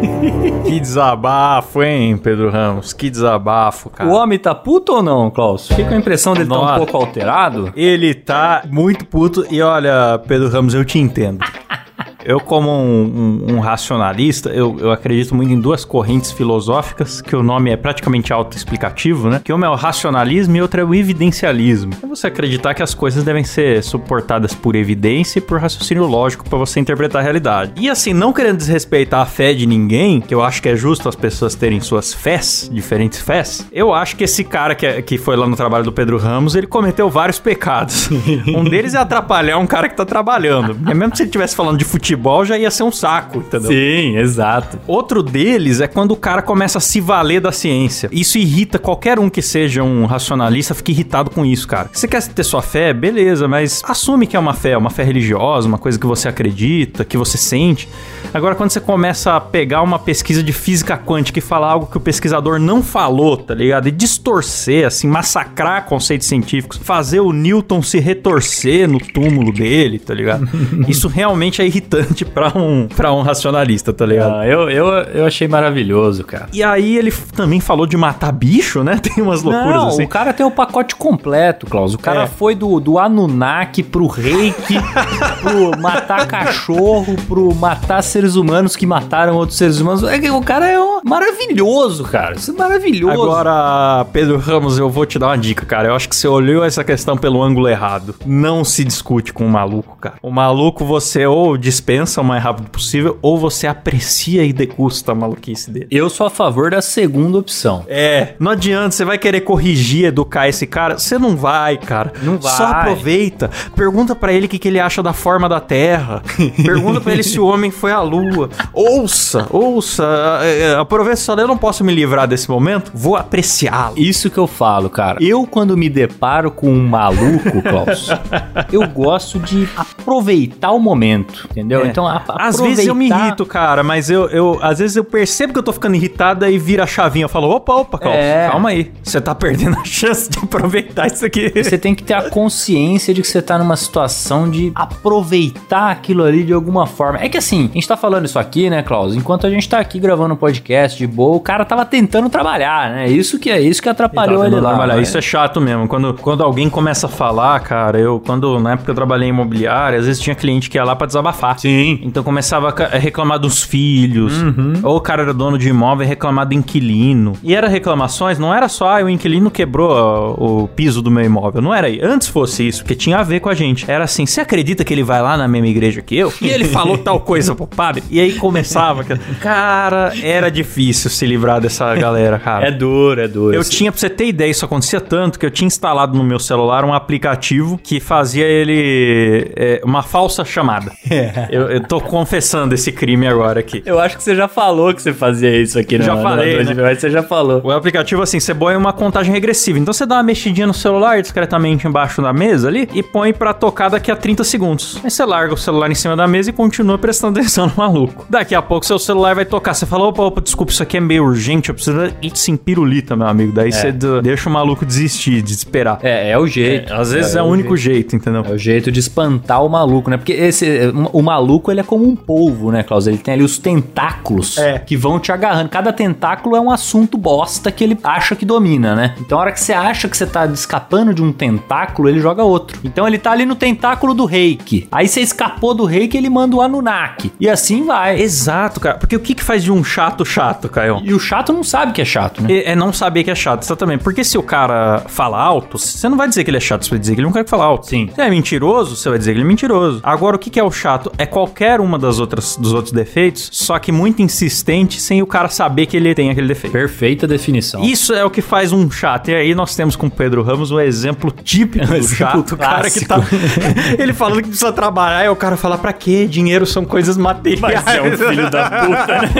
Que desabafo, hein, Pedro Ramos? Que desabafo, cara. O homem tá puto ou não, Klaus? Fica com a impressão dele tá um Nossa. pouco alterado. Ele tá muito puto e olha, Pedro Ramos, eu te entendo. Eu, como um, um- um racionalista, eu, eu acredito muito em duas correntes filosóficas, que o nome é praticamente autoexplicativo, né? Que uma é o racionalismo e outra é o evidencialismo. É você acreditar que as coisas devem ser suportadas por evidência e por raciocínio lógico para você interpretar a realidade. E assim, não querendo desrespeitar a fé de ninguém, que eu acho que é justo as pessoas terem suas fés, diferentes fés, eu acho que esse cara que, é- que foi lá no trabalho do Pedro Ramos, ele cometeu vários pecados. um deles é atrapalhar um cara que tá trabalhando. Porque mesmo se ele estivesse falando de futebol, já ia ser um saco, entendeu? Sim, exato. Outro deles é quando o cara começa a se valer da ciência. Isso irrita qualquer um que seja um racionalista, fica irritado com isso, cara. Você quer ter sua fé, beleza, mas assume que é uma fé, uma fé religiosa, uma coisa que você acredita, que você sente. Agora, quando você começa a pegar uma pesquisa de física quântica e falar algo que o pesquisador não falou, tá ligado? E distorcer, assim, massacrar conceitos científicos, fazer o Newton se retorcer no túmulo dele, tá ligado? Isso realmente é irritante pra um, pra um racionalista, tá ligado? Ah, eu, eu, eu achei maravilhoso, cara. E aí ele também falou de matar bicho, né? Tem umas loucuras Não, assim. o cara tem o pacote completo, Klaus. O cara É. foi do, do Anunnaki pro reiki, pro matar cachorro, pro matar seres humanos que mataram outros seres humanos. É O cara é um- maravilhoso, cara. Isso é maravilhoso. Agora, Pedro Ramos, eu vou te dar uma dica, cara. Eu acho que você olhou essa questão pelo ângulo errado. Não se discute com o maluco, cara. O maluco você ou dispensa o mais rápido possível, ou você aprecia e degusta a maluquice dele. Eu sou a favor da segunda opção. É, não adianta, você vai querer corrigir, educar esse cara, você não vai, cara. Não vai. Só aproveita, pergunta pra ele o que, que ele acha da forma da Terra. pergunta pra ele se o homem foi à Lua. Ouça, ouça a, a- por vezes só eu não posso me livrar desse momento, vou apreciá-lo. Isso que eu falo, cara. Eu, quando me deparo com um maluco, Klaus, eu gosto de aproveitar o momento, entendeu? É. Então, a, Às vezes eu me irrito, cara, mas eu, eu às vezes eu percebo que eu tô ficando irritado e vira a chavinha. Eu falo, opa, opa, calma, É. calma aí. Você tá perdendo a chance de aproveitar isso aqui. Você tem que ter a consciência de que você tá numa situação de aproveitar aquilo ali de alguma forma. É que assim, a gente tá falando isso aqui, né, Klaus? Enquanto a gente tá aqui gravando um podcast de boa, o cara tava tentando trabalhar, né? Isso que é isso que atrapalhou ele, lá. trabalhar. né? Isso é chato mesmo. Quando, quando alguém começa a falar, cara, eu, quando na época eu trabalhei em imobiliária, às vezes tinha cliente que ia lá pra desabafar. Sim. Então começava a reclamar dos filhos, Uhum. ou o cara era dono de imóvel e reclamar do inquilino. E era reclamações, não era só ah, o inquilino quebrou o piso do meu imóvel, não era aí. Antes fosse isso, porque tinha a ver com a gente. Era assim, você acredita que ele vai lá na mesma igreja que eu? E ele falou tal coisa pro padre? E aí começava, cara. Era difícil se livrar dessa galera, cara. É duro, é duro. Eu tinha, pra você ter ideia, isso acontecia tanto que eu tinha instalado no meu celular um aplicativo que fazia ele é, uma falsa chamada. Eu, eu tô confessando esse crime agora aqui. Eu acho que você já falou que você fazia isso aqui, né? Já no- falei, no- né? Mas você já falou. O aplicativo, assim, você põe uma contagem regressiva. Então você dá uma mexidinha no celular discretamente embaixo da mesa ali e põe pra tocar daqui a 30 segundos. Aí você larga o celular em cima da mesa e continua prestando atenção no maluco. Daqui a pouco seu celular vai tocar. Você fala, opa, opa, desculpa, isso aqui é meio urgente, eu preciso ir sim pirulita, meu amigo. Daí você d- deixa o maluco desistir, desesperar. É, é o jeito. Às vezes é, o único jeito, entendeu? É o jeito de espantar o maluco, né? Porque esse, o maluco, ele é como um polvo, né, Klaus? Ele tem ali os tentáculos É. que vão te agarrando. Cada tentáculo é um assunto bosta que ele acha que domina, né? Então, a hora que você acha que você tá escapando de um tentáculo, ele joga outro. Então, ele tá ali no tentáculo do reiki. Aí você escapou do reiki, ele manda o Anunnaki. E assim vai. Exato, cara. Porque o que, que faz de um chato chato, Caio? E o chato não sabe que é chato, né? É é não saber que é chato, exatamente. Porque se o cara fala alto, você não vai dizer que ele é chato, você vai dizer que ele não quer que fala alto. Sim. Se é mentiroso, você vai dizer que ele é mentiroso. Agora, o que, que é o chato? É qualquer uma das outras, dos outros defeitos, só que muito insistente, sem o cara saber que ele tem aquele defeito. Perfeita definição. Isso é o que faz um chato. E aí nós temos com o Pedro Ramos um exemplo típico do exemplo chato. Cara que tá. ele falando que precisa trabalhar e o cara fala: pra quê? Dinheiro são coisas materiais. Mas é um filho da puta, né?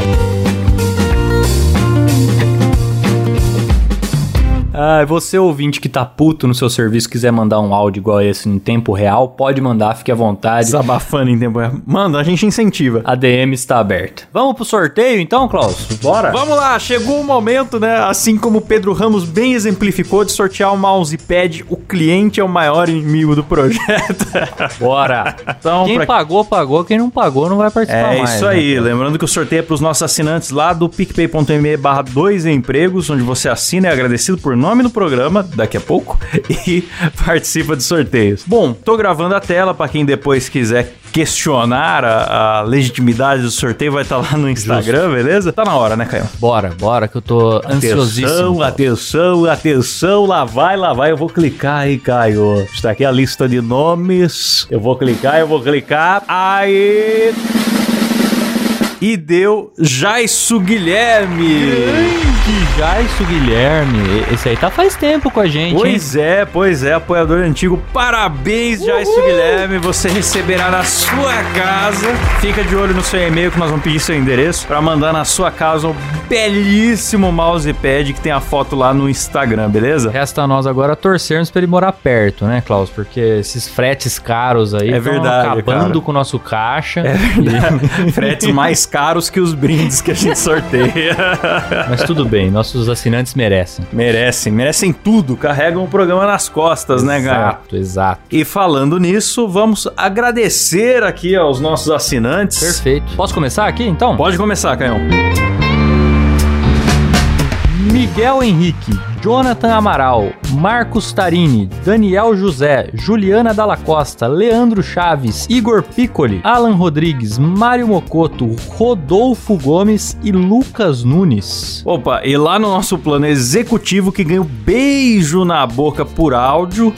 Ah, você ouvinte que tá puto no seu serviço, quiser mandar um áudio igual esse em tempo real, pode mandar, fique à vontade. Desabafando em tempo real. Manda, a gente incentiva. A DM está aberta. Vamos pro sorteio então, Klaus? Bora? Vamos lá, chegou o momento, né? Assim como o Pedro Ramos bem exemplificou de sortear o mousepad, o cliente é o maior inimigo do projeto. Bora. Então, Quem pra- pagou, pagou. Quem não pagou, não vai participar É mais. isso né? aí, lembrando que o sorteio é para os nossos assinantes lá do picpay.me barra dois empregos, onde você assina e é agradecido por nome no programa, daqui a pouco, e participa de sorteios. Bom, tô gravando a tela para quem depois quiser questionar a, a legitimidade do sorteio, vai estar lá no Instagram, beleza? Tá na hora, né, Caio? Bora, bora, que eu tô ansiosíssimo. Atenção, atenção, atenção, lá vai, lá vai, eu vou clicar aí, Caio. Está aqui a lista de nomes. Eu vou clicar, eu vou clicar. Aí. E deu Jaisso Guilherme. Que Jaisso Guilherme. Esse aí tá faz tempo com a gente, hein? Pois é, pois é, apoiador antigo. Parabéns, Jaisso Guilherme. Você receberá na sua casa. Fica de olho no seu e-mail que nós vamos pedir seu endereço para mandar na sua casa um belíssimo mousepad que tem a foto lá no Instagram, beleza? Resta a nós agora torcermos pra ele morar perto, né, Klaus? Porque esses fretes caros aí É verdade, acabando cara. com o nosso caixa. Fretes mais caros que os brindes que a gente sorteia. Mas tudo bem, nossos assinantes merecem. merecem, merecem tudo. Carregam o programa nas costas, né, cara? Exato, exato. E falando nisso, vamos agradecer aqui aos nossos assinantes. Perfeito. Posso começar aqui, então? Pode começar, Canhão. Miguel Henrique, Jonathan Amaral, Marcos Tarini, Daniel José, Juliana Dalla Costa, Leandro Chaves, Igor Piccoli, Alan Rodrigues, Mário Mocoto, Rodolfo Gomes e Lucas Nunes. Opa, e lá no nosso plano executivo que ganha o beijo na boca por áudio.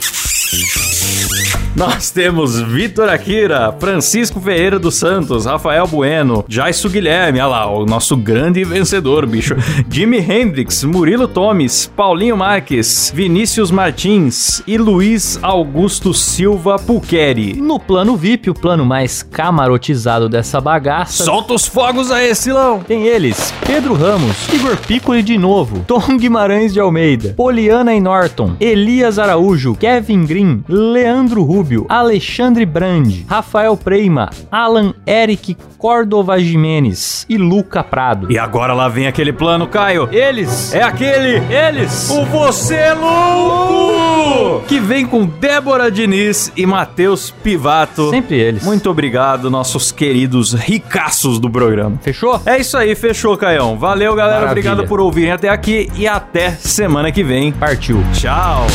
Nós temos Vitor Akira, Francisco Ferreira dos Santos, Rafael Bueno, Jaisso Guilherme, olha lá, o nosso grande vencedor, bicho. Jimi Hendrix, Murilo Tomes, Paulinho Marques, Vinícius Martins e Luiz Augusto Silva Puqueri. No plano VIP, o plano mais camarotizado dessa bagaça, Solta os fogos aí, Silão! tem eles: Pedro Ramos, Igor Piccoli de novo, Tom Guimarães de Almeida, Poliana e Norton, Elias Araújo, Kevin Green, Leandro Alexandre Brandi, Rafael Preima, Alan Eric Cordova Jimenez e Luca Prado. E agora lá vem aquele plano, Caio. Eles, É aquele eles, O Você é Louco! Que vem com Débora Diniz e Matheus Pivato. sempre eles. Muito obrigado, nossos queridos ricaços do programa. Fechou? É isso aí, fechou, Caião. Valeu, galera. Maravilha. Obrigado por ouvirem até aqui e até semana que vem. Partiu. Tchau.